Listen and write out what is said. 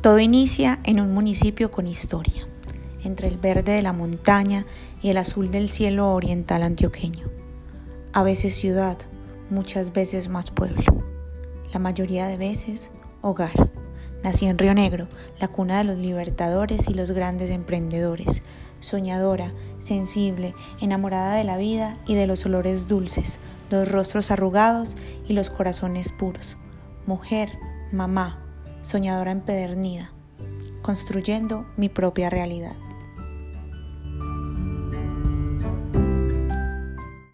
Todo inicia en un municipio con historia, entre el verde de la montaña y el azul del cielo oriental antioqueño. A veces ciudad, muchas veces más pueblo. La mayoría de veces hogar. Nací en Río Negro, la cuna de los libertadores y los grandes emprendedores. Soñadora, sensible, enamorada de la vida y de los olores dulces, los rostros arrugados y los corazones puros. Mujer, mamá, soñadora empedernida, construyendo mi propia realidad.